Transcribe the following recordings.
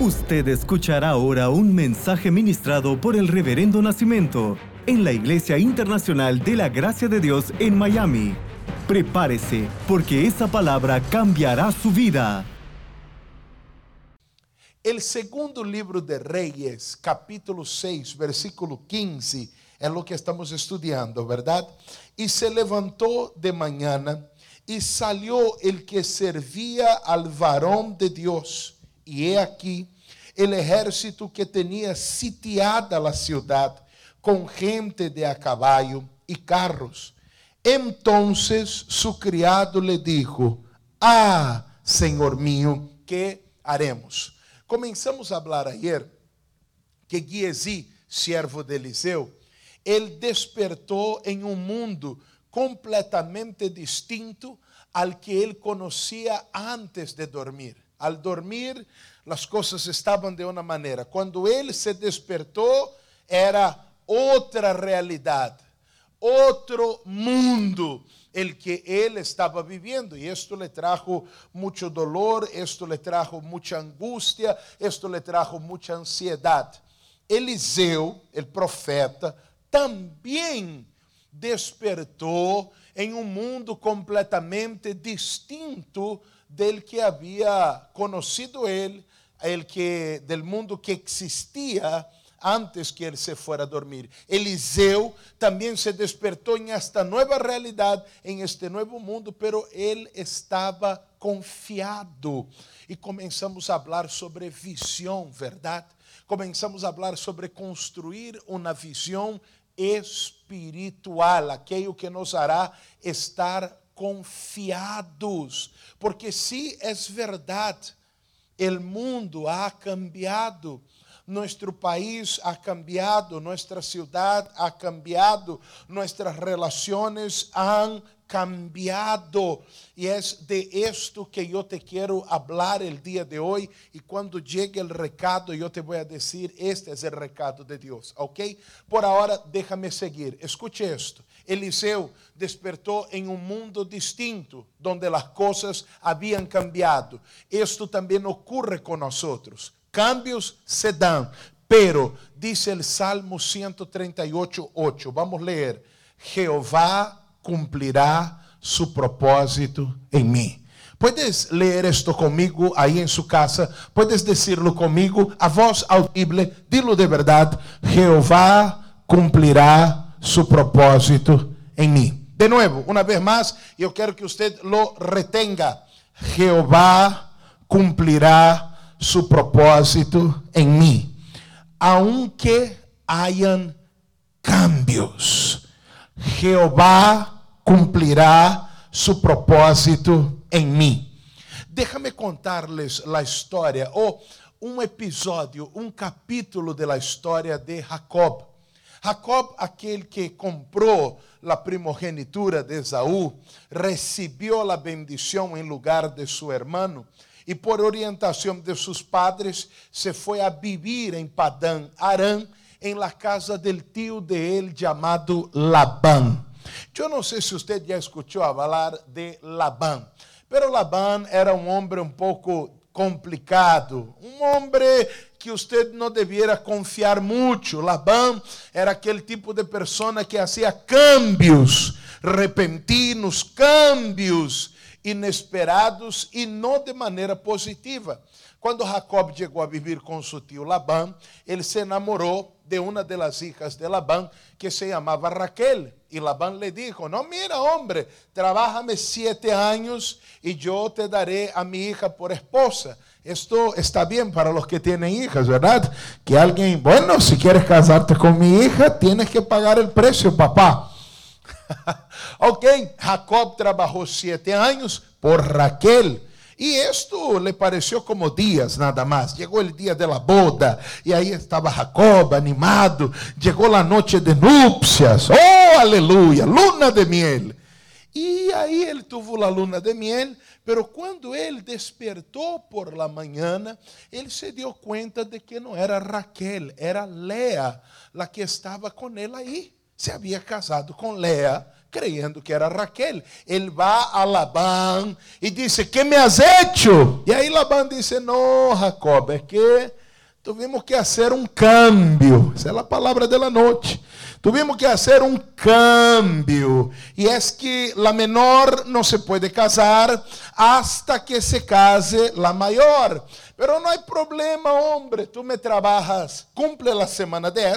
Usted escuchará ahora un mensaje ministrado por el Reverendo Nacimiento en la Iglesia Internacional de la Gracia de Dios en Miami. Prepárese, porque esa palabra cambiará su vida. El segundo libro de Reyes, capítulo 6, versículo 15, es lo que estamos estudiando, ¿verdad? Y se levantó de mañana y salió el que servía al varón de Dios y he aquí el ejército que tenía sitiada la ciudad con gente de a caballo y carros. Entonces su criado le dijo, ah, Senhor mío, ¿qué haremos? Comenzamos a hablar ayer que Giesi, siervo de Eliseu, ele despertou em um mundo completamente distinto al que ele conhecia antes de dormir. Al dormir, as coisas estavam de uma maneira. Quando ele se despertou, era outra realidade, outro mundo el que ele estava vivendo. E isto le trajo muito dolor, isto le trajo muita angústia, isto le trajo muita ansiedade. Eliseu, o profeta, também despertou em um mundo completamente distinto del que havia conocido ele, el que del mundo que existia antes que ele se fuera a dormir. Eliseu também se despertou em esta nova realidade, em este novo mundo, pero ele estava confiado. E começamos a falar sobre visão, verdade? Começamos a falar sobre construir uma visão espiritual, aquilo que nos hará estar confiados, porque se é verdade, o mundo ha cambiado, nosso país ha cambiado, nossa cidade ha cambiado, nossas relações han cambiado. E é de esto que eu te quero hablar el dia de hoje. E quando chegue o recado, eu te vou a dizer: este é o recado de Deus, ok? Por agora, déjame seguir. Escute esto. Eliseu despertou em um mundo distinto, onde as coisas haviam cambiado. Isto também ocorre com nós. Cambios se dão, pero dice o Salmo 138, 8. Vamos ler: Jeová cumprirá su propósito em mim. Puedes ler esto comigo aí em sua casa, puedes decirlo comigo a voz audible, dilo de verdade: Jeová cumprirá su propósito en mí. De nuevo, una vez más, yo quiero que usted lo retenga. Jehová cumplirá su propósito en mí, aunque hayan cambios. Jehová cumplirá su propósito en mí. Déjame contarles la historia o un episodio, un capítulo de la historia de Jacob. Jacob, aquele que comprou a primogenitura de Esaú, recebeu a bendição em lugar de seu irmão e por orientação de seus padres se foi a vivir em Padã Arã, em la casa del tio de ele chamado Labán. Eu não sei se você já escutou falar de Labán, pero Labán era um homem um pouco complicado, um homem que usted não deviera confiar muito. Labán era aquele tipo de pessoa que hacía cambios repentinos, cambios inesperados e não de maneira positiva. Quando Jacob chegou a viver com seu tio Labán, ele se enamorou de uma das hijas de Labán que se chamava Raquel. E Labán le dijo: No, mira, hombre, trabájame siete años e eu te daré a mi hija por esposa. Esto está bien para los que tienen hijas, ¿verdad? Que alguien, bueno, si quieres casarte con mi hija, tienes que pagar el precio, papá. ok, Jacob trabajó siete años por Raquel. Y esto le pareció como días nada más. Llegó el día de la boda y ahí estaba Jacob animado. Llegó la noche de nupcias. Oh, aleluya, luna de miel. E aí ele teve a luna de miel, pero quando ele despertou por la manhã, ele se deu conta de que não era Raquel, era Lea, a que estava com ele aí. Se havia casado com Lea, creyendo que era Raquel. Él va a Labán y dice, ¿qué me has hecho? Y ahí Labán dice, no, Jacob, es que tuvimos que hacer un cambio. Esa es la palabra de la noche. Tuvimos que hacer un cambio. Y es que la menor no se puede casar hasta que se case la mayor. Pero no hay problema, hombre. Tú me trabajas, cumple la semana de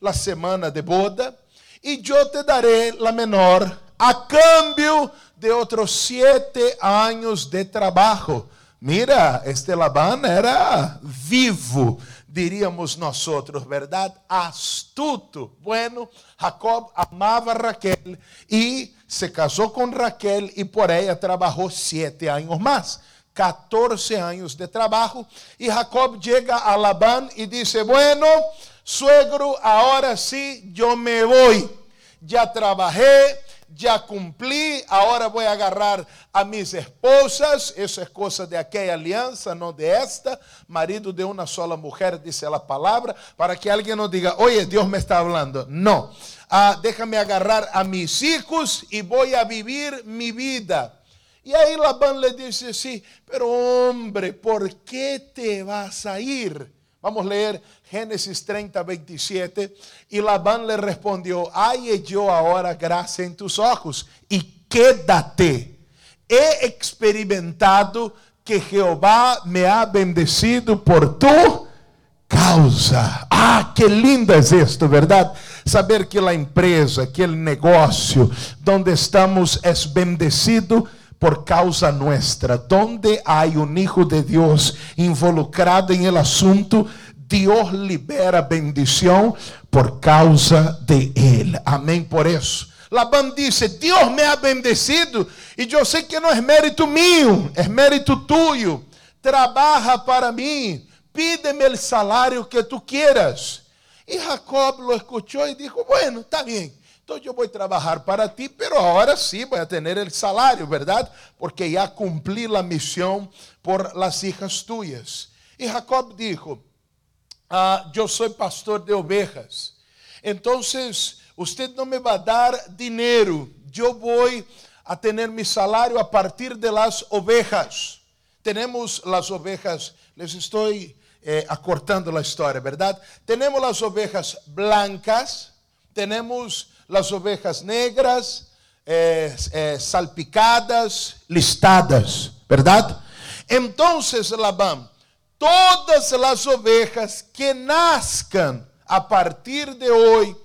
la semana de boda, y yo te daré la menor a cambio de otros siete años de trabajo. Mira, este Labán era vivo diríamos nós outros, verdade? Astuto. Bueno, Jacob amava Raquel e se casou com Raquel e por ela trabalhou sete anos mais. 14 anos de trabalho. E Jacob chega a Labán e diz: Bueno, suegro, agora sim eu me vou. Já trabalhei, ya cumplí, ahora voy a agarrar a mis esposas, eso es cosa de aquella alianza, no de esta, marido de una sola mujer, dice la palabra, para que alguien no diga, oye, Dios me está hablando. No, ah, déjame agarrar a mis hijos y voy a vivir mi vida. Y ahí Labán le dice, sí, pero hombre, ¿por qué te vas a ir? Vamos a leer Génesis 30, 27. Y Labán le respondió, hay yo ahora gracia en tus ojos y quédate. He experimentado que Jehová me ha bendecido por tu causa. Ah, que lindo es esto, ¿verdad? Saber que la empresa, que el negocio donde estamos es bendecido por causa nuestra. Donde hay un hijo de Dios involucrado en el asunto, Dios libera bendición por causa de él. Amén por eso. Labán dice, Dios me ha bendecido y yo sé que no es mérito mío, es mérito tuyo. Trabaja para mí, pídeme el salario que tú quieras. Y Jacob lo escuchó y dijo, bueno, está bien. Entonces yo voy a trabajar para ti, pero ahora sí voy a tener el salario, ¿verdad? Porque ya cumplí la misión por las hijas tuyas. Y Jacob dijo, ah, yo soy pastor de ovejas. Entonces, usted no me va a dar dinero. Yo voy a tener mi salario a partir de las ovejas. Tenemos las ovejas, les estoy eh, acortando la historia, ¿verdad? Tenemos las ovejas blancas, tenemos las ovejas negras, eh, eh, salpicadas, listadas, ¿verdad? Entonces, Labán, todas las ovejas que nazcan a partir de hoy,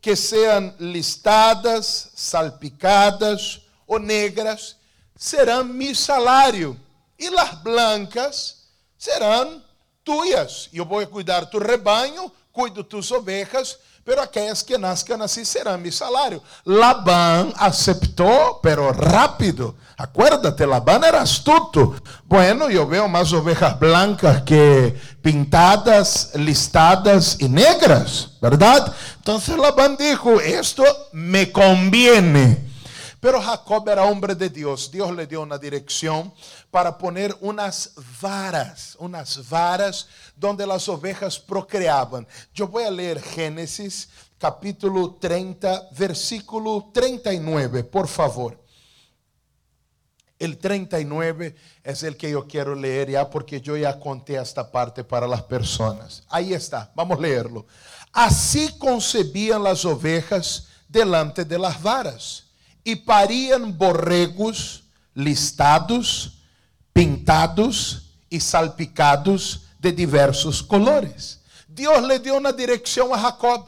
que sean listadas, salpicadas o negras, serán mi salario. E las blancas serão tuyas. Eu vou cuidar tu rebanho, cuido tus ovejas, pero aquellas que nazcan así serán mi salario. Labán aceptó, pero rápido. Acuérdate, Labán era astuto. Bueno, yo veo más ovejas blancas que pintadas, listadas y negras, ¿verdad? Entonces Labán dijo, esto me conviene. Pero Jacob era hombre de Dios. Dios le dio una dirección para poner unas varas, unas varas donde las ovejas procreaban. Yo voy a leer Génesis capítulo 30, versículo 39, por favor. El 39 es el que yo quiero leer ya porque yo ya conté esta parte para las personas. Ahí está, vamos a leerlo. Así concebían las ovejas delante de las varas e pariam borregos listados, pintados e salpicados de diversos colores. Deus lhe deu uma direção a Jacob.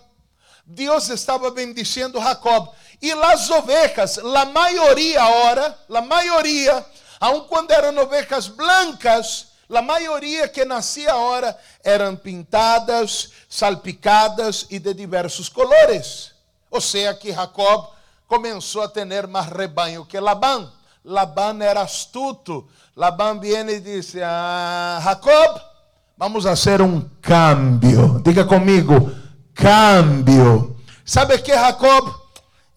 Deus estava bendicindo Jacob. E as ovejas, a maioria ora, a maioria, aun quando eram ovejas blancas, a maioria que nascia agora eram pintadas, salpicadas e de diversos colores. Ou seja, que Jacob começou a ter mais rebanho que Labán. Labán era astuto. Labán viene e disse: ah, Jacob, vamos fazer um cambio. Diga comigo, cambio. ¿Sabe que Jacob?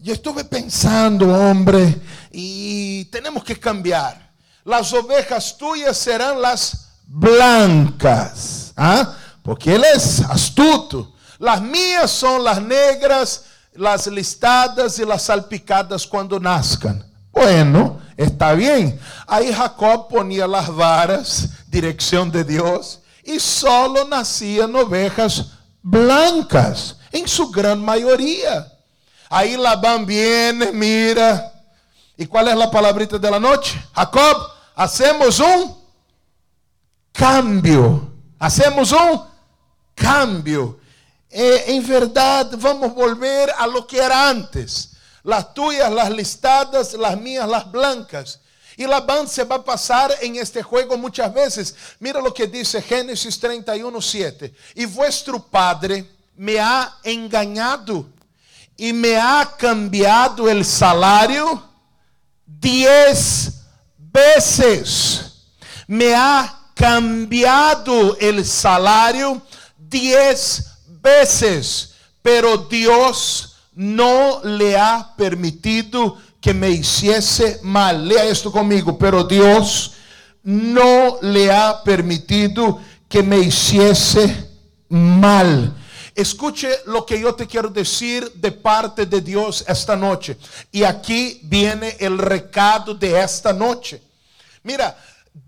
Eu estuve pensando, homem, e temos que cambiar. Las ovejas tuyas serão las blancas, ¿ah? porque ele é astuto. Las mías são las negras las listadas y las salpicadas cuando nazcan. Bueno, está bien. Ahí Jacob ponía las varas, dirección de Dios, y solo nacían ovejas blancas, en su gran mayoría. Ahí Labán viene, mira. ¿Y cuál es la palabrita de la noche? Jacob, hacemos un cambio. Hacemos un cambio. Eh, en verdad, vamos volver a lo que era antes. Las tuyas, las listadas, las mías, las blancas. Y Labán se va a pasar en este juego muchas veces. Mira lo que dice Génesis 31, 7. Y vuestro padre me ha engañado y me ha cambiado el salario diez veces. Me ha cambiado el salario diez veces, pero Dios no le ha permitido que me hiciese mal. Lea esto conmigo, pero Dios no le ha permitido que me hiciese mal. Escuche lo que yo te quiero decir de parte de Dios esta noche. Y aquí viene el recado de esta noche. Mira,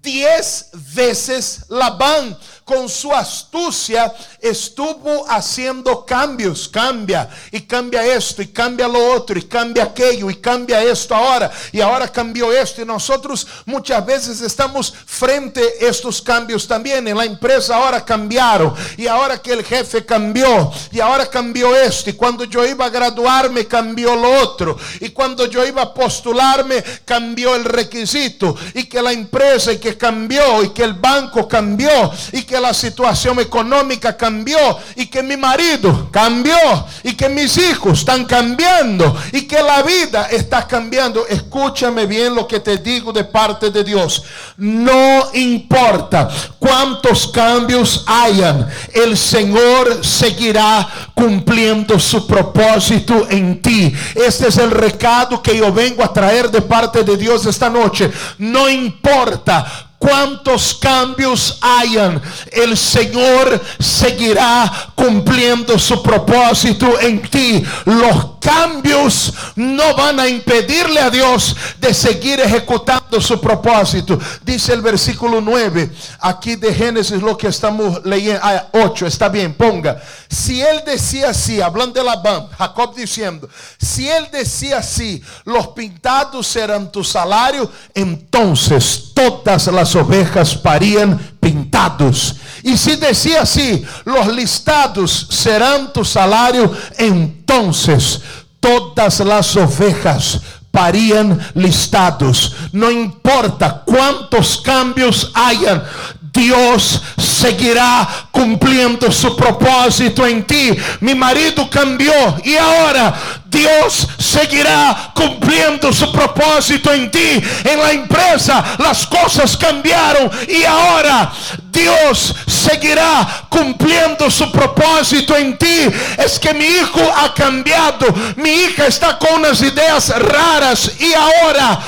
diez veces Labán con su astucia estuvo haciendo cambios, cambia y cambia esto y cambia lo otro y cambia aquello y cambia esto ahora y ahora cambió esto y nosotros muchas veces estamos frente a estos cambios también. En la empresa ahora cambiaron y ahora que el jefe cambió y ahora cambió esto y cuando yo iba a graduarme cambió lo otro y cuando yo iba a postularme cambió el requisito y que la empresa y que cambió y que el banco cambió y que la situación económica cambió y que mi marido cambió y que mis hijos están cambiando y que la vida está cambiando. Escúchame bien lo que te digo de parte de Dios. No importa cuántos cambios hayan, el Señor seguirá cumpliendo su propósito en ti. Este es el recado que yo vengo a traer de parte de Dios esta noche. No importa cuantos cambios hayan, el Señor seguirá cumpliendo su propósito en ti. Los cambios no van a impedirle a Dios de seguir ejecutando su propósito. Dice el versículo 9, aquí de Génesis lo que estamos leyendo, 8, ah, está bien, ponga. Si él decía así, hablando de Labán, Jacob diciendo, si él decía así, los pintados serán tu salario, entonces todas las ovejas parían pintados. Y si decía así, los listados serán tu salario, entonces todas las ovejas parían listados. No importa cuántos cambios hayan, Dios seguirá cumpliendo su propósito en ti. Mi marido cambió y ahora Dios seguirá cumpliendo su propósito en ti. En la empresa las cosas cambiaron y ahora Dios seguirá cumpliendo su propósito en ti. Es que mi hijo ha cambiado. Mi hija está con unas ideas raras y ahora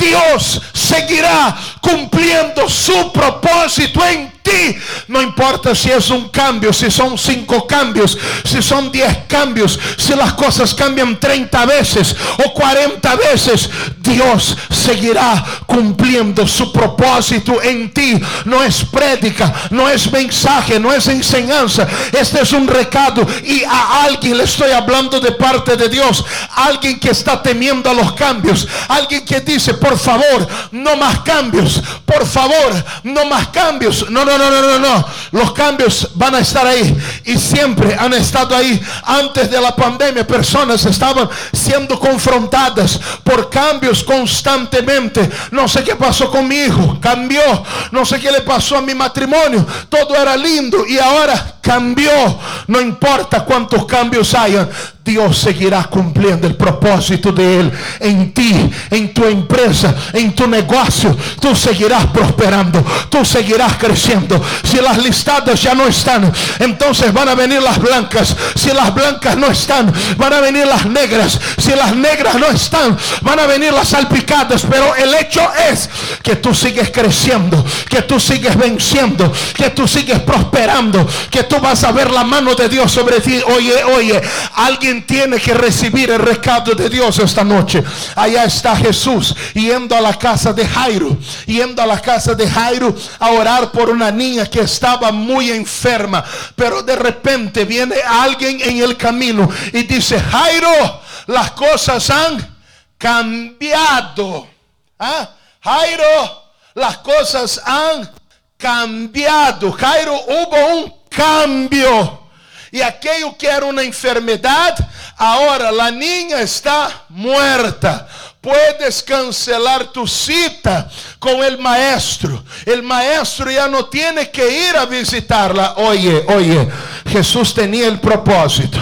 Dios seguirá cumpliendo su propósito en No importa si es un cambio, si son cinco cambios, si son diez cambios, si las cosas cambian 30 veces o 40 veces, Dios seguirá cumpliendo su propósito en ti. No es prédica, no es mensaje, no es enseñanza. Este es un recado y a alguien le estoy hablando de parte de Dios. Alguien que está temiendo a los cambios. Alguien que dice, por favor, no más cambios. Por favor, no más cambios. No, no, no, no, no, no. Los cambios van a estar ahí y siempre han estado ahí. Antes de la pandemia, personas estaban siendo confrontadas por cambios constantemente. No sé qué pasó con mi hijo, cambió. No sé qué le pasó a mi matrimonio. Todo era lindo y ahora cambió. No importa cuántos cambios hayan. Dios seguirá cumpliendo el propósito de Él en ti, en tu empresa, en tu negocio. Tú seguirás prosperando, tú seguirás creciendo. Si las listadas ya no están, entonces van a venir las blancas. Si las blancas no están, van a venir las negras. Si las negras no están, van a venir las salpicadas. Pero el hecho es que tú sigues creciendo, que tú sigues venciendo, que tú sigues prosperando, que tú vas a ver la mano de Dios sobre ti. Oye, oye, alguien Tiene que recibir el recado de Dios esta noche. Allá está Jesús yendo a la casa de Jairo, yendo a la casa de Jairo a orar por una niña que estaba muy enferma. Pero de repente viene alguien en el camino y dice, Jairo, las cosas han cambiado. ¿Ah? Jairo, las cosas han cambiado. Jairo, hubo un cambio. Y aquello que era una enfermedad, ahora la niña está muerta. Puedes cancelar tu cita con el maestro. El maestro ya no tiene que ir a visitarla. Oye, oye, Jesús tenía el propósito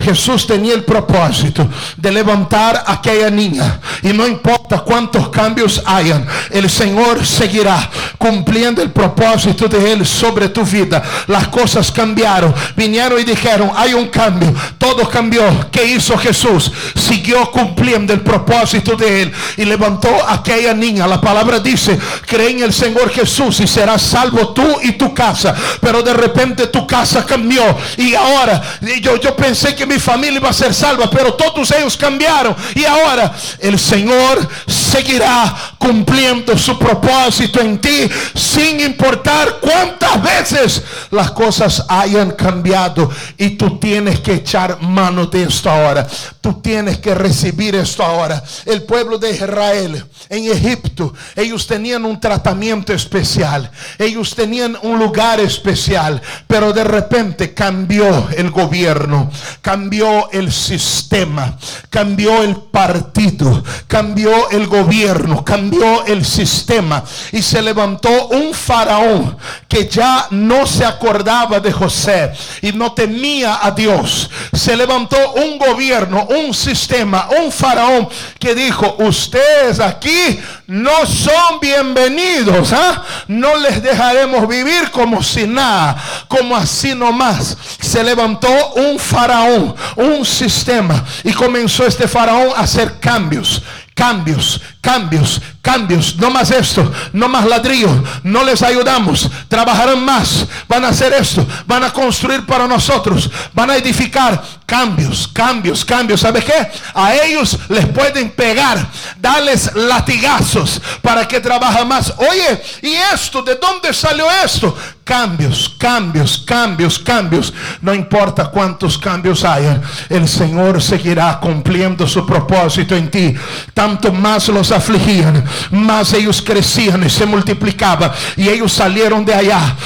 Jesús tenía el propósito de levantar a aquella niña. Y no importa cuántos cambios hayan, el Señor seguirá cumpliendo el propósito de Él sobre tu vida. Las cosas cambiaron. Vinieron y dijeron, hay un cambio. Todo cambió. ¿Qué hizo Jesús? Siguió cumpliendo el propósito de Él. Y levantó a aquella niña. La palabra dice, cree en el Señor Jesús y serás salvo tú y tu casa. Pero de repente tu casa cambió. Y ahora yo, yo pensé que mi familia iba a ser salva, pero todos ellos cambiaron. Y ahora el Señor seguirá cumpliendo su propósito en ti, sin importar cuántas veces las cosas hayan cambiado. Y tú tienes que echar mano de esto. Tú tienes que recibir esto ahora. El pueblo de Israel en Egipto, ellos tenían un tratamiento especial. Ellos tenían un lugar especial. Pero de repente cambió el gobierno cambió el sistema, cambió el partido, cambió el gobierno, cambió el sistema y se levantó un faraón que ya no se acordaba de José y no temía a Dios. Se levantó un gobierno, un sistema, un faraón que dijo, ustedes aquí no son bienvenidos, ¿ah? no les dejaremos vivir como si nada, como así nomás. Se levantó un faraón un sistema y comenzó este faraón a hacer cambios, cambios, cambios, cambios. No más esto, no más ladrillo. No les ayudamos. Trabajarán más. Van a hacer esto. Van a construir para nosotros. Van a edificar. Cambios, cambios, cambios. ¿Sabe qué? A ellos les pueden pegar. Darles latigazos para que trabajen más. Oye, ¿y esto? ¿De dónde salió esto? Cambios, cambios, cambios, cambios. No importa cuántos cambios hayan. El Señor seguirá cumpliendo su propósito en ti. Tanto más los afligían, más ellos crecían y se multiplicaban. Y ellos salieron de allá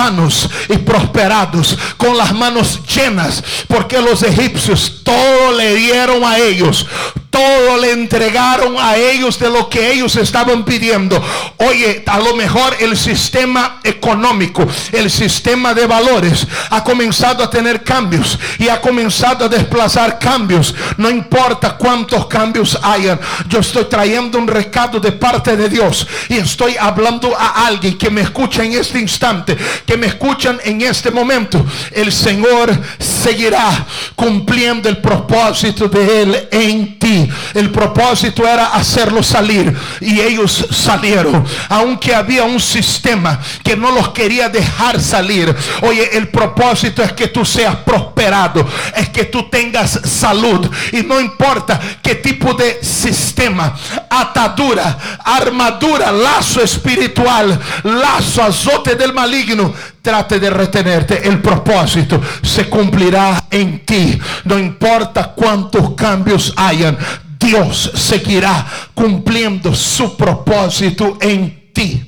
sanos y prosperados, con las manos llenas, porque los egipcios todo le dieron a ellos todo le entregaron a ellos de lo que ellos estaban pidiendo. Oye, a lo mejor el sistema económico, el sistema de valores ha comenzado a tener cambios y ha comenzado a desplazar cambios. No importa cuántos cambios hayan. Yo estoy trayendo un recado de parte de Dios y estoy hablando a alguien que me escucha en este instante, que me escuchan en este momento. El Señor seguirá cumpliendo el propósito de Él en ti. El propósito era hacerlos salir y ellos salieron. Aunque había un sistema que no los quería dejar salir. Oye, el propósito es que tú seas prosperado, es que tú tengas salud y no importa qué tipo de sistema, atadura, armadura, lazo espiritual, lazo, azote del maligno trate de retenerte, el propósito se cumplirá en ti. No importa cuántos cambios hayan, Dios seguirá cumpliendo su propósito en ti.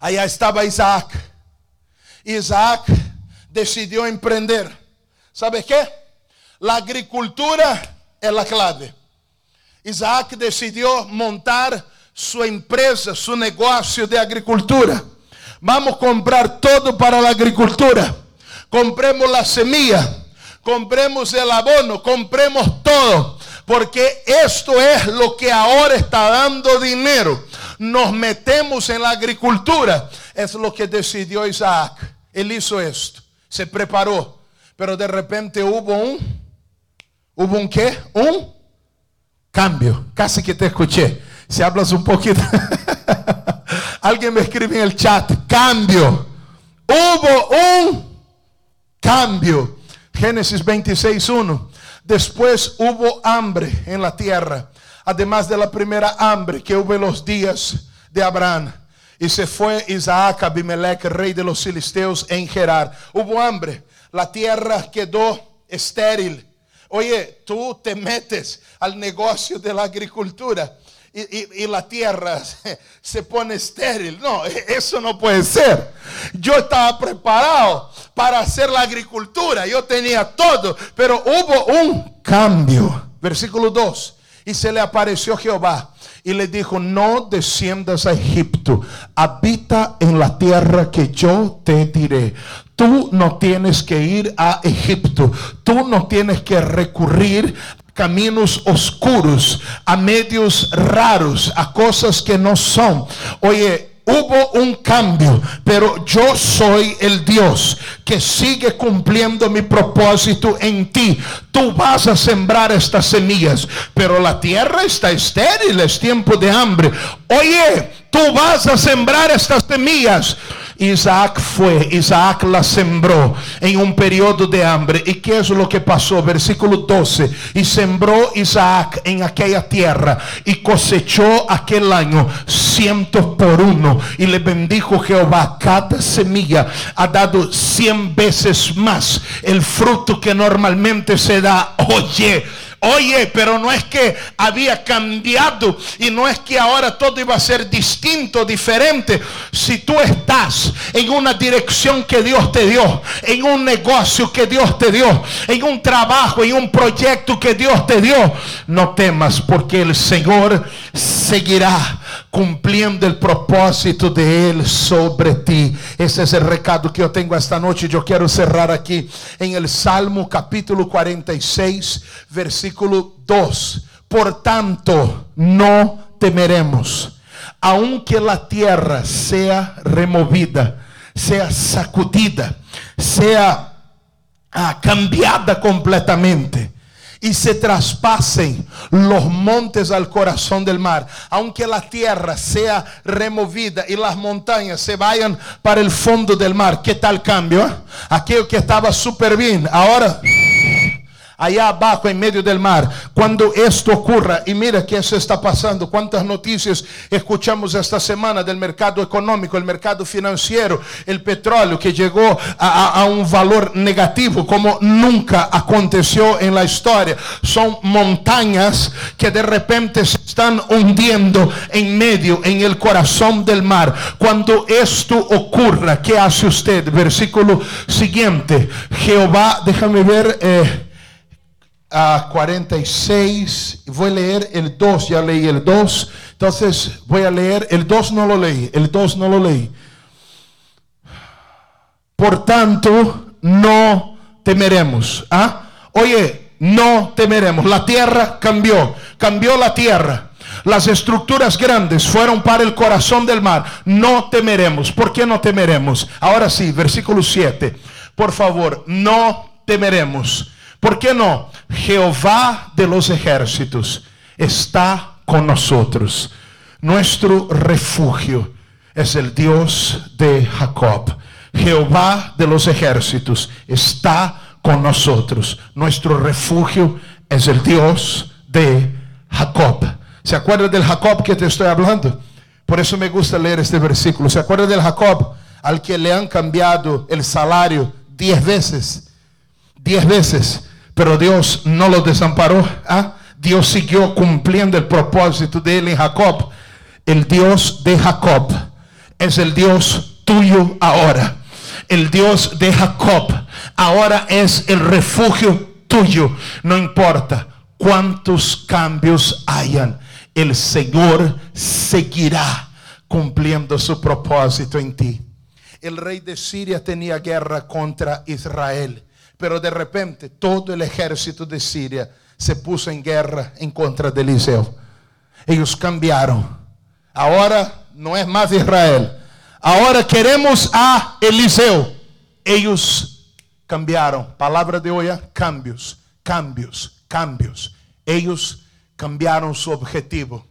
Allá estaba Isaac. Isaac decidió emprender. ¿Sabe qué? La agricultura es la clave. Isaac decidió montar su empresa, su negocio de agricultura. Vamos a comprar todo para la agricultura. Compremos la semilla, compremos el abono, compremos todo. Porque esto es lo que ahora está dando dinero. Nos metemos en la agricultura. Es lo que decidió Isaac. Él hizo esto. Se preparó. Pero de repente hubo un... ¿Hubo un qué? Un cambio. Casi que te escuché. Si hablas un poquito. Alguien me escribe en el chat. Cambio. Hubo un cambio. Génesis 26, 1. Después hubo hambre en la tierra, además de la primera hambre que hubo en los días de Abraham. Y se fue Isaac Abimelech, rey de los filisteos, en Gerar. Hubo hambre, la tierra quedó estéril. Oye, tú te metes al negocio de la agricultura y, la tierra se, pone estéril. No, eso no puede ser. Yo estaba preparado para hacer la agricultura, yo tenía todo, pero hubo un cambio. Versículo 2. Y se le apareció Jehová y le dijo, no desciendas a Egipto, habita en la tierra que yo te diré. Tú no tienes que ir a Egipto, tú no tienes que recurrir caminos oscuros, a medios raros, a cosas que no son. Oye, hubo un cambio, pero yo soy el Dios que sigue cumpliendo mi propósito en ti. Tú vas a sembrar estas semillas, pero la tierra está estéril, es tiempo de hambre. Oye, tú vas a sembrar estas semillas. Isaac fue, Isaac la sembró en un periodo de hambre. ¿Y qué es lo que pasó? Versículo 12. Y sembró Isaac en aquella tierra y cosechó aquel año cientos por uno. Y le bendijo Jehová. Cada semilla ha dado cien veces más el fruto que normalmente se da. Oye Oye, pero no es que había cambiado y no es que ahora todo iba a ser distinto, diferente. Si tú estás en una dirección que Dios te dio, en un negocio que Dios te dio, en un trabajo, en un proyecto que Dios te dio, no temas porque el Señor seguirá cumpliendo el propósito de Él sobre ti. Ese es el recado que yo tengo esta noche. Yo quiero cerrar aquí en el Salmo capítulo 46, versículo 2. Por tanto, no temeremos, aunque la tierra sea removida, sea sacudida, sea ah, cambiada completamente y se traspasen los montes al corazón del mar, aunque la tierra sea removida y las montañas se vayan para el fondo del mar. ¿Qué tal cambio? Aquello que estaba súper bien, ahora allá abajo en medio del mar. Cuando esto ocurra, y mira que eso está pasando, cuántas noticias escuchamos esta semana del mercado económico, el mercado financiero, el petróleo que llegó a, un valor negativo como nunca aconteció en la historia. Son montañas que de repente se están hundiendo en medio, en el corazón del mar. Cuando esto ocurra, ¿qué hace usted? Versículo siguiente. Jehová, déjame ver. Eh, a 46. Voy a leer el 2, ya leí el 2. Entonces voy a leer el 2, no lo leí. El 2 no lo leí. Por tanto, no temeremos. ¿Ah? Oye, no temeremos. La tierra cambió. Cambió la tierra. Las estructuras grandes fueron para el corazón del mar. No temeremos. ¿Por qué no temeremos? Ahora sí, versículo 7. Por favor, no temeremos ¿Por qué no? Jehová de los ejércitos está con nosotros. Nuestro refugio es el Dios de Jacob. Jehová de los ejércitos está con nosotros. Nuestro refugio es el Dios de Jacob. ¿Se acuerda del Jacob que te estoy hablando? Por eso me gusta leer este versículo. ¿Se acuerda del Jacob al que le han cambiado el salario diez veces? diez veces, pero Dios no lo desamparó. ¿ah? Dios siguió cumpliendo el propósito de él en Jacob. El Dios de Jacob es el Dios tuyo ahora. El Dios de Jacob ahora es el refugio tuyo. No importa cuántos cambios hayan, el Señor seguirá cumpliendo su propósito en ti. El rey de Siria tenía guerra contra Israel. Pero de repente todo el ejército de Siria se puso en guerra en contra de Eliseo. Ellos cambiaron. Ahora no es más Israel. Ahora queremos a Eliseo. Ellos cambiaron. Palabra de hoy, cambios, cambios, cambios. Ellos cambiaron su objetivo.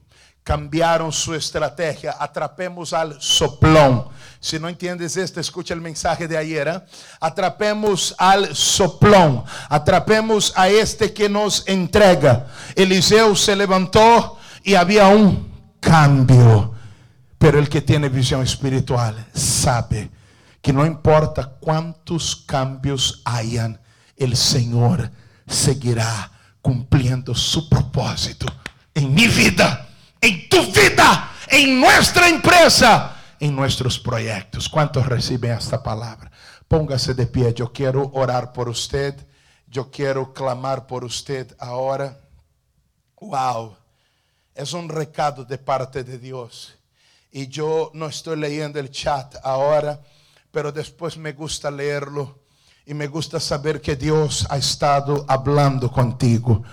Cambiaron su estrategia. Atrapemos al soplón. Si no entiendes esto, escucha el mensaje de ayer. ¿eh? Atrapemos al soplón. Atrapemos a este que nos entrega. Eliseo se levantó y había un cambio. Pero el que tiene visión espiritual sabe que no importa cuántos cambios hayan, el Señor seguirá cumpliendo su propósito en mi vida en tu vida, en nuestra empresa, en nuestros proyectos. ¿Cuántos reciben esta palabra? Póngase de pie. Yo quiero orar por usted. Yo quiero clamar por usted ahora. Wow. Es un recado de parte de Dios. Y yo no estoy leyendo el chat ahora, pero después me gusta leerlo. Y me gusta saber que Dios ha estado hablando contigo.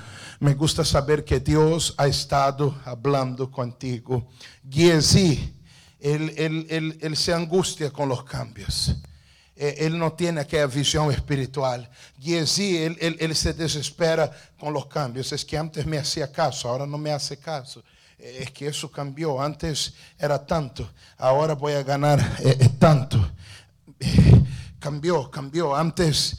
Me gusta saber que Dios ha estado hablando contigo. Giesi, él, él, él, se angustia con los cambios. Eh, él no tiene aquella visión espiritual. Giesi, él, él, se desespera con los cambios. Es que antes me hacía caso, ahora no me hace caso. Eh, es que eso cambió. Antes era tanto, ahora voy a ganar eh, tanto. cambió, cambió. Antes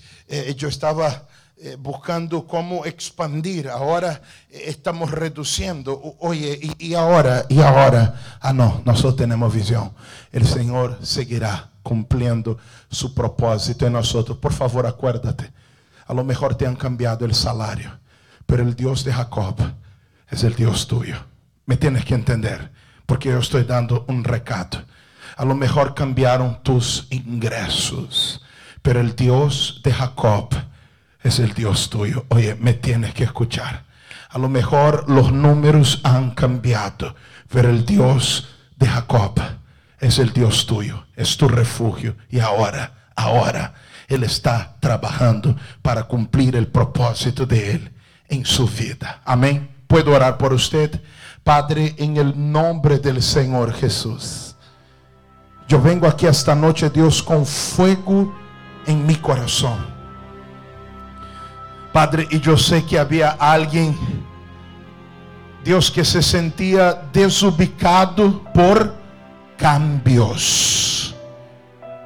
yo estaba eh, buscando cómo expandir. Ahora eh, estamos reduciendo. Oye, y, ahora, y ahora. Ah, no, nosotros tenemos visión. El Señor seguirá cumpliendo su propósito en nosotros. Por favor, acuérdate. A lo mejor te han cambiado el salario, pero el Dios de Jacob es el Dios tuyo. Me tienes que entender, porque yo estoy dando un recado. A lo mejor cambiaron tus ingresos, pero el Dios de Jacob es el Dios tuyo. Oye, me tienes que escuchar. A lo mejor los números han cambiado, pero el Dios de Jacob es el Dios tuyo, es tu refugio. Y ahora, ahora, Él está trabajando para cumplir el propósito de Él en su vida. Amén. Puedo orar por usted, Padre, en el nombre del Señor Jesús. Yo vengo aquí esta noche, Dios, con fuego en mi corazón Padre, y yo sé que había alguien, Dios, que se sentía desubicado por cambios.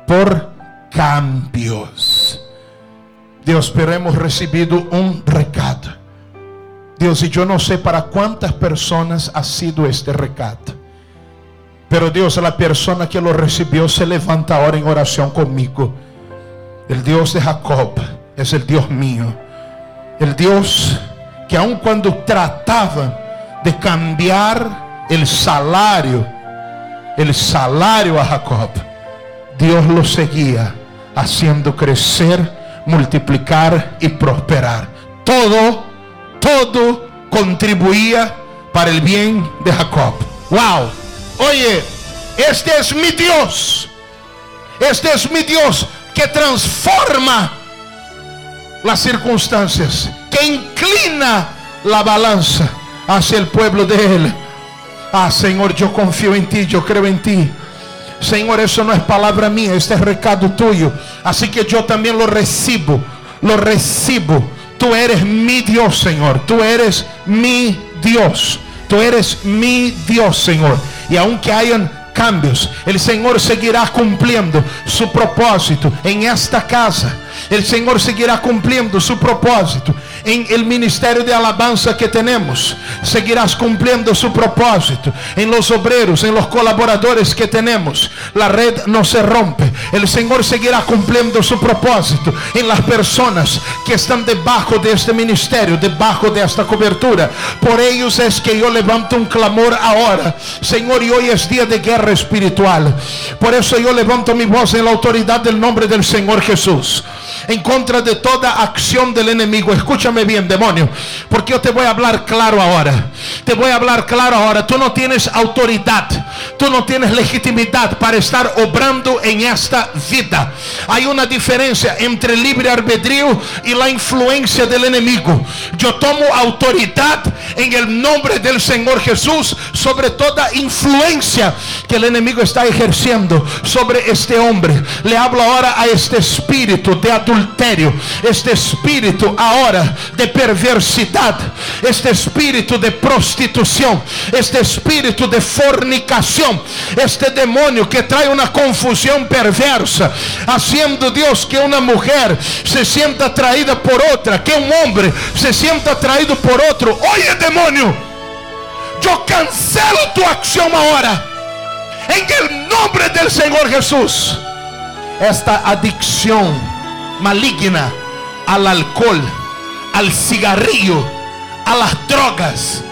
Por cambios. Dios, pero hemos recibido un recado. Dios, y yo no sé para cuántas personas ha sido este recado. Pero Dios, la persona que lo recibió se levanta ahora en oración conmigo. El Dios de Jacob es el Dios mío el Dios que aun cuando trataba de cambiar el salario, el salario a Jacob, Dios lo seguía haciendo crecer, multiplicar y prosperar. Todo, todo contribuía para el bien de Jacob. Wow. Oye, este es mi Dios. Este es mi Dios que transforma las circunstancias, que inclina la balanza hacia el pueblo de Él. Ah, Señor, yo confío en ti, yo creo en ti. Señor, eso no es palabra mía, este es recado tuyo. Así que yo también lo recibo, lo recibo. Tú eres mi Dios, Señor. Tú eres mi Dios. Tú eres mi Dios, Señor. Y aunque hayan cambios, el Señor seguirá cumpliendo su propósito en esta casa el Señor seguirá cumpliendo su propósito en el ministerio de alabanza que tenemos. Seguirás cumpliendo su propósito en los obreros, en los colaboradores que tenemos. La red no se rompe. El Señor seguirá cumpliendo su propósito en las personas que están debajo de este ministerio, debajo de esta cobertura. Por ellos es que yo levanto un clamor ahora. Señor, y hoy es día de guerra espiritual. Por eso yo levanto mi voz en la autoridad del nombre del Señor Jesús en contra de toda acción del enemigo. Escúchame bien, demonio, porque yo te voy a hablar claro ahora. Te voy a hablar claro ahora. Tú no tienes autoridad Tú no tienes legitimidad para estar obrando en esta vida. Hay una diferencia entre libre albedrío y la influencia del enemigo. Yo tomo autoridad en el nombre del Señor Jesús sobre toda influencia que el enemigo está ejerciendo sobre este hombre. Le hablo ahora a este espíritu de adulterio, este espíritu ahora de perversidad, este espíritu de prostitución, este espíritu de fornicación, este demonio que trae una confusión perversa, haciendo Dios que una mujer se sienta atraída por otra, que un hombre se sienta atraído por otro. Oye demonio, yo cancelo tu acción ahora. En el nombre del Señor Jesús. Esta adicción maligna al alcohol, al cigarrillo, a las drogas.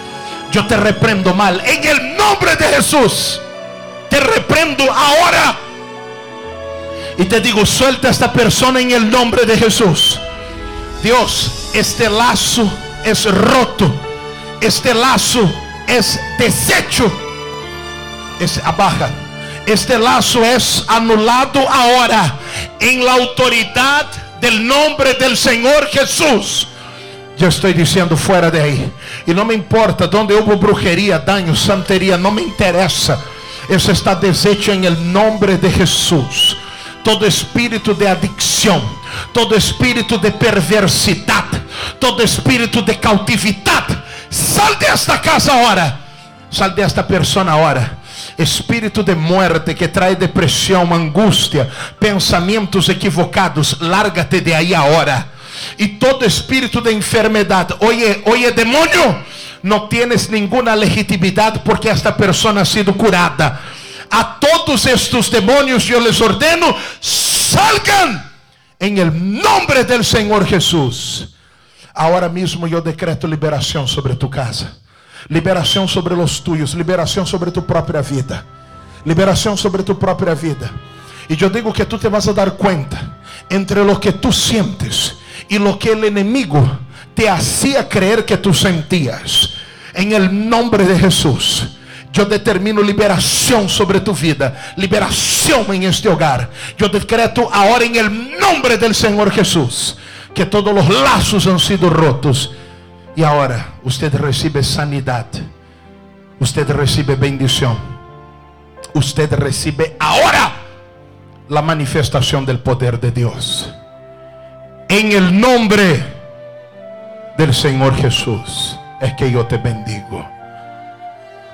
Yo te reprendo mal. En el nombre de Jesús. Te reprendo ahora. Y te digo, suelta esta persona en el nombre de Jesús. Dios, este lazo es roto. Este lazo es deshecho. Es abaja. Este lazo es anulado ahora en la autoridad del nombre del Señor Jesús. Yo estoy diciendo fuera de ahí. Y no me importa donde hubo brujería, daño, santería, no me interesa. Eso está deshecho en el nombre de Jesús. Todo espíritu de adicción, todo espíritu de perversidad, todo espíritu de cautividad, sal de esta casa ahora. Sal de esta persona ahora. Espírito de muerte que trae depressão, angústia, pensamentos equivocados, larga-te de aí agora. E todo espírito de enfermidade, oye, oye, demônio, não tienes nenhuma legitimidade porque esta pessoa ha sido curada. A todos estes demônios eu les ordeno, salgan em el nombre del Senhor Jesus. Agora mesmo eu decreto liberação sobre tu casa liberação sobre os tuyos, liberação sobre tu própria vida, liberação sobre tu própria vida. E eu digo que tu te vas a dar conta entre lo que tu sientes e lo que el enemigo te hacía creer que tu sentías. En el nombre de Jesús. Eu determino liberação sobre tu vida, liberação em este hogar. Eu decreto agora em el nombre del Senhor Jesus que todos los lazos han sido rotos. Y ahora usted recibe sanidad. Usted recibe bendición. Usted recibe ahora la manifestación del poder de Dios. En el nombre del Señor Jesús es que yo te bendigo.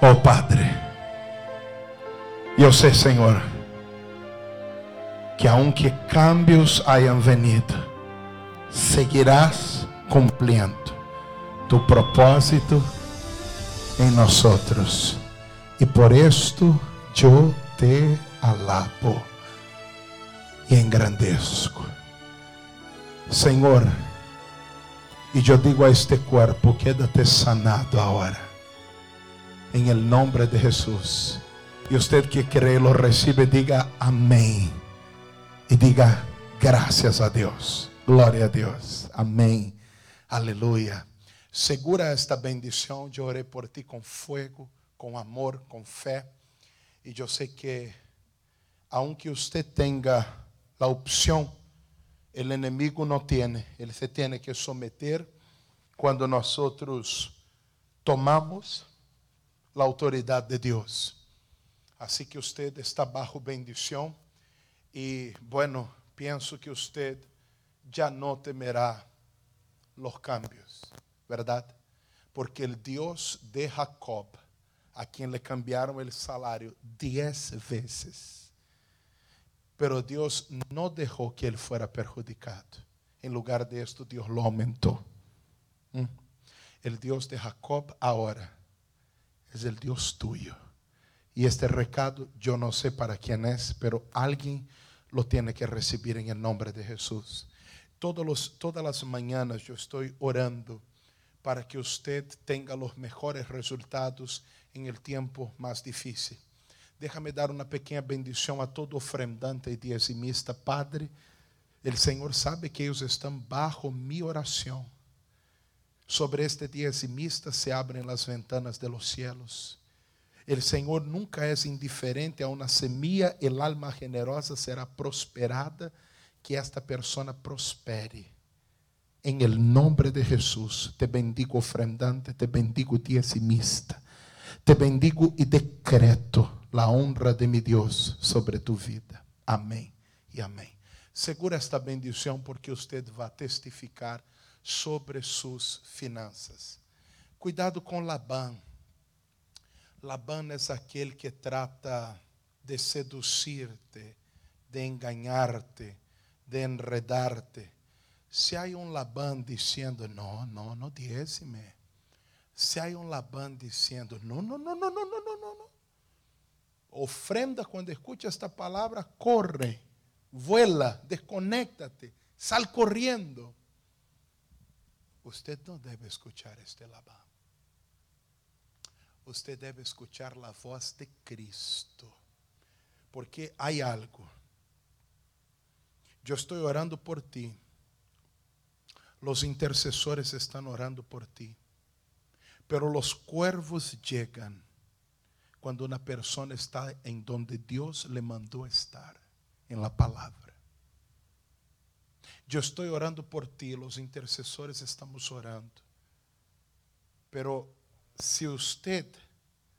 Oh Padre, yo sé, Señor, que aunque cambios hayan venido, seguirás cumpriendo tu propósito em nós outros. E por isto eu te alabo e engrandeço. Senhor, e eu digo a este corpo, quédate sanado agora. Em el nombre de Jesus. E usted que cree lo recibe, diga amém. E diga graças a Deus. Glória a Deus. Amém. Aleluia. Segura esta bendição. Eu orei por ti com fogo, com amor, com fé. E eu sei que, aunque você tenha a opção, o inimigo não tem. Ele se tem que someter quando nós tomamos a autoridade de Deus. Assim que você está bajo bendição. E, bueno, penso que você já não temerá os cambios. ¿verdad? Porque el Dios de Jacob, a quien le cambiaron el salario diez veces, pero Dios no dejó que él fuera perjudicado. En lugar de esto, Dios lo aumentó. ¿Mm? El Dios de Jacob ahora es el Dios tuyo. Y este recado yo no sé para quién es, pero alguien lo tiene que recibir en el nombre de Jesús. Todos todas las mañanas yo estoy orando para que usted tenga los mejores resultados en el tiempo más difícil. Déjame dar una pequeña bendición a todo ofrendante y diezimista. Padre, el Señor sabe que ellos están bajo mi oración. Sobre este diezimista se abren las ventanas de los cielos. El Senhor nunca é indiferente a uma semilla, el alma generosa será prosperada, que esta persona prospere. En el nombre de Jesús, te bendigo ofrendante, te bendigo diezimista, te bendigo y decreto la honra de mi Dios sobre tu vida. Amém e amém. Segura esta bendição porque usted vai testificar sobre suas finanças. Cuidado com Labão. Labão é aquele que trata de seducir-te, de enganar-te, de enredarte. Si hay un Labán diciendo, no, no, no diezme. Si hay un Labán diciendo, no, no, no, no, no, no, no, no, no. Ofrenda cuando escucha esta palabra, corre, vuela, desconéctate, sal corriendo. Usted no debe escuchar este Labán. Usted debe escuchar la voz de Cristo. Porque hay algo Eu estou orando por ti. Os intercessores estão orando por ti. Pero los cuervos llegan quando uma pessoa está em donde Deus le mandou estar, em la palavra. Eu estou orando por ti, os intercessores estamos orando. Pero se você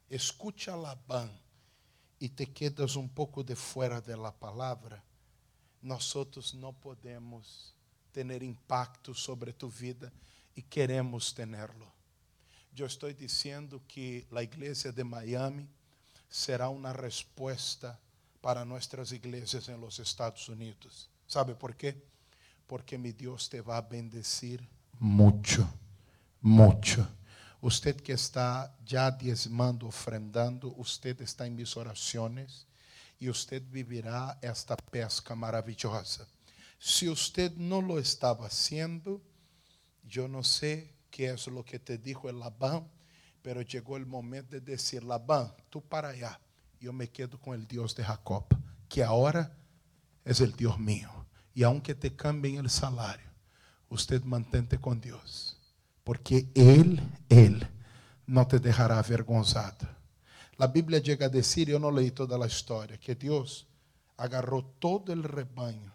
escucha a Labán e te quedas um pouco de fora da palavra, palabra, nosotros no podemos tener impacto sobre tu vida e queremos tenerlo. Eu estou dizendo que a igreja de Miami será uma resposta para nossas igrejas em los Estados Unidos. ¿Sabe por quê? Porque mi Deus te vai bendecir muito, muito. Usted que está já diezmando, ofrendando, usted está em mis orações e você vivirá esta pesca maravilhosa. Se você não lo estava fazendo, eu não sei que é o que te dijo el Labão, pero chegou o momento de dizer: Labão, tu para allá, eu me quedo com o Deus de Jacob, que agora é o Deus mío. E aunque te cambien o salário, você mantente com Deus, porque Ele, Ele, não te deixará avergonzado. La Biblia llega a decir, yo no leí toda la historia, que Dios agarró todo el rebaño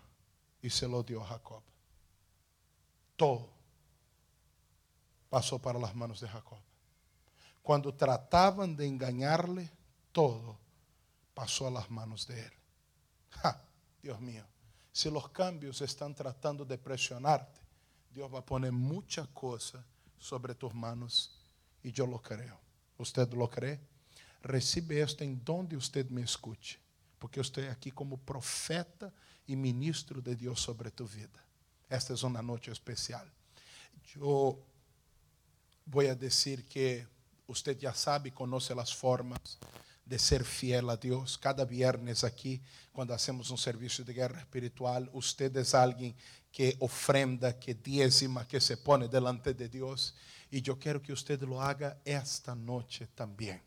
y se lo dio a Jacob. Todo pasó para las manos de Jacob. Cuando trataban de engañarle, todo pasó a las manos de él. Dios mío, si los cambios están tratando de presionarte, Dios va a poner mucha cosa sobre tus manos y yo lo creo. ¿Usted lo cree? Recibe esto en donde usted me escuche, porque eu estou aqui como profeta e ministro de Deus sobre tu vida. Esta é uma noite especial. Eu vou a dizer que você já sabe, conhece as formas de ser fiel a Deus. Cada viernes aqui, quando hacemos um serviço de guerra espiritual, você é alguém que ofrenda, que diezima, que se pone delante de Deus. E eu quero que você lo haga esta noite também.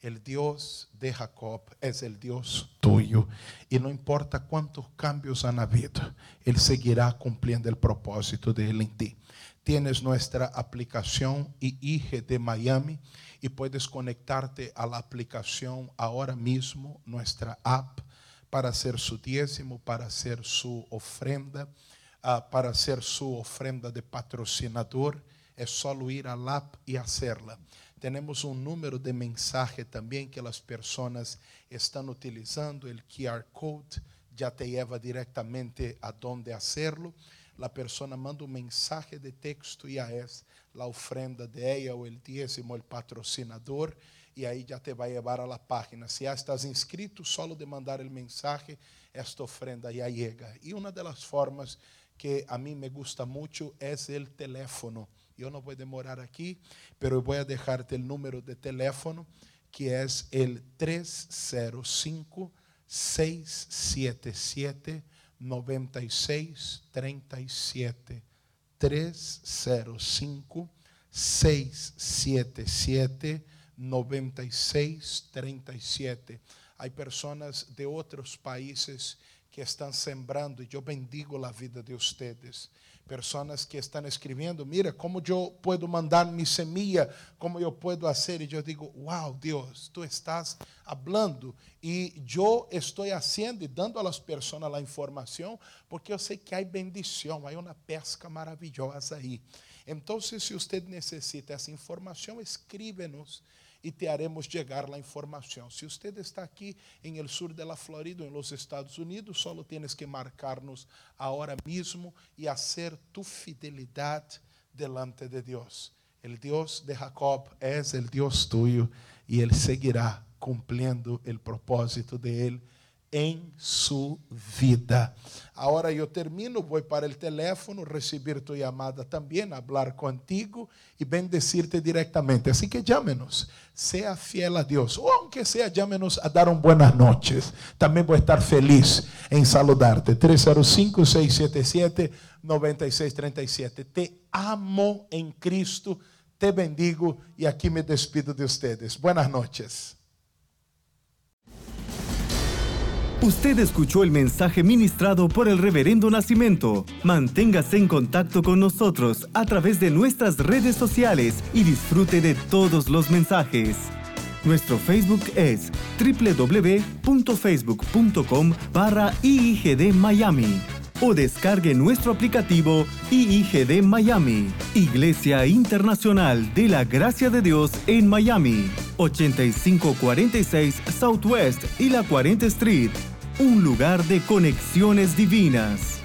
El Dios de Jacob es el Dios tuyo. Y no importa cuántos cambios han habido, Él seguirá cumpliendo el propósito de Él en ti. Tienes nuestra aplicación IG de Miami y puedes conectarte a la aplicación ahora mismo, nuestra app, para hacer su diezmo, para hacer su ofrenda, uh, para hacer su ofrenda de patrocinador. Es solo ir al app y hacerla. Temos um número de mensagem também que as pessoas estão utilizando. O QR Code já te leva diretamente a donde hacerlo. A pessoa manda um mensagem de texto e es a ofrenda de ella o el diezmo, el patrocinador, e aí já te vai levar a página. Se já estás inscrito, solo de mandar o mensagem, esta ofrenda já chega. E uma das formas que a mim me gusta muito é o teléfono Yo no voy a demorar aquí, pero voy a dejarte el número de teléfono que es el 305 677 9637 305 677 9637. Hay personas de otros países que están sembrando y yo bendigo la vida de ustedes. Pessoas que estão escrevendo, mira como eu posso mandar mi semilla, como eu posso fazer, e eu digo, wow, Deus, tu estás hablando, e eu estou fazendo e dando a las a informação, porque eu sei que há bendição, há uma pesca maravilhosa aí. Então, se você necessita essa informação, escríbenos e te haremos chegar a informação. Se você está aqui em el sur de la Florida, em los Estados Unidos, solo tienes que marcarnos ahora mismo e hacer tu fidelidade delante de Deus. El Deus de Jacob é el Deus tuyo e ele seguirá cumprindo o propósito de Ele em sua vida. Agora eu termino, vou para o teléfono, receber tua chamada também, falar contigo e bendecirte diretamente. Assim que llámenos, seja fiel a Deus, ou aunque seja, llámenos a dar um buenas noches. Também vou estar feliz em saludarte. 305-677-9637. Te amo em Cristo, te bendigo e aqui me despido de ustedes. Buenas noches. Usted escuchó el mensaje ministrado por el Reverendo Nacimiento. Manténgase en contacto con nosotros a través de nuestras redes sociales y disfrute de todos los mensajes. Nuestro Facebook es www.facebook.com barra Miami o descargue nuestro aplicativo IIGD Miami, Iglesia Internacional de la Gracia de Dios en Miami, 8546 Southwest y la 40 Street un lugar de conexiones divinas.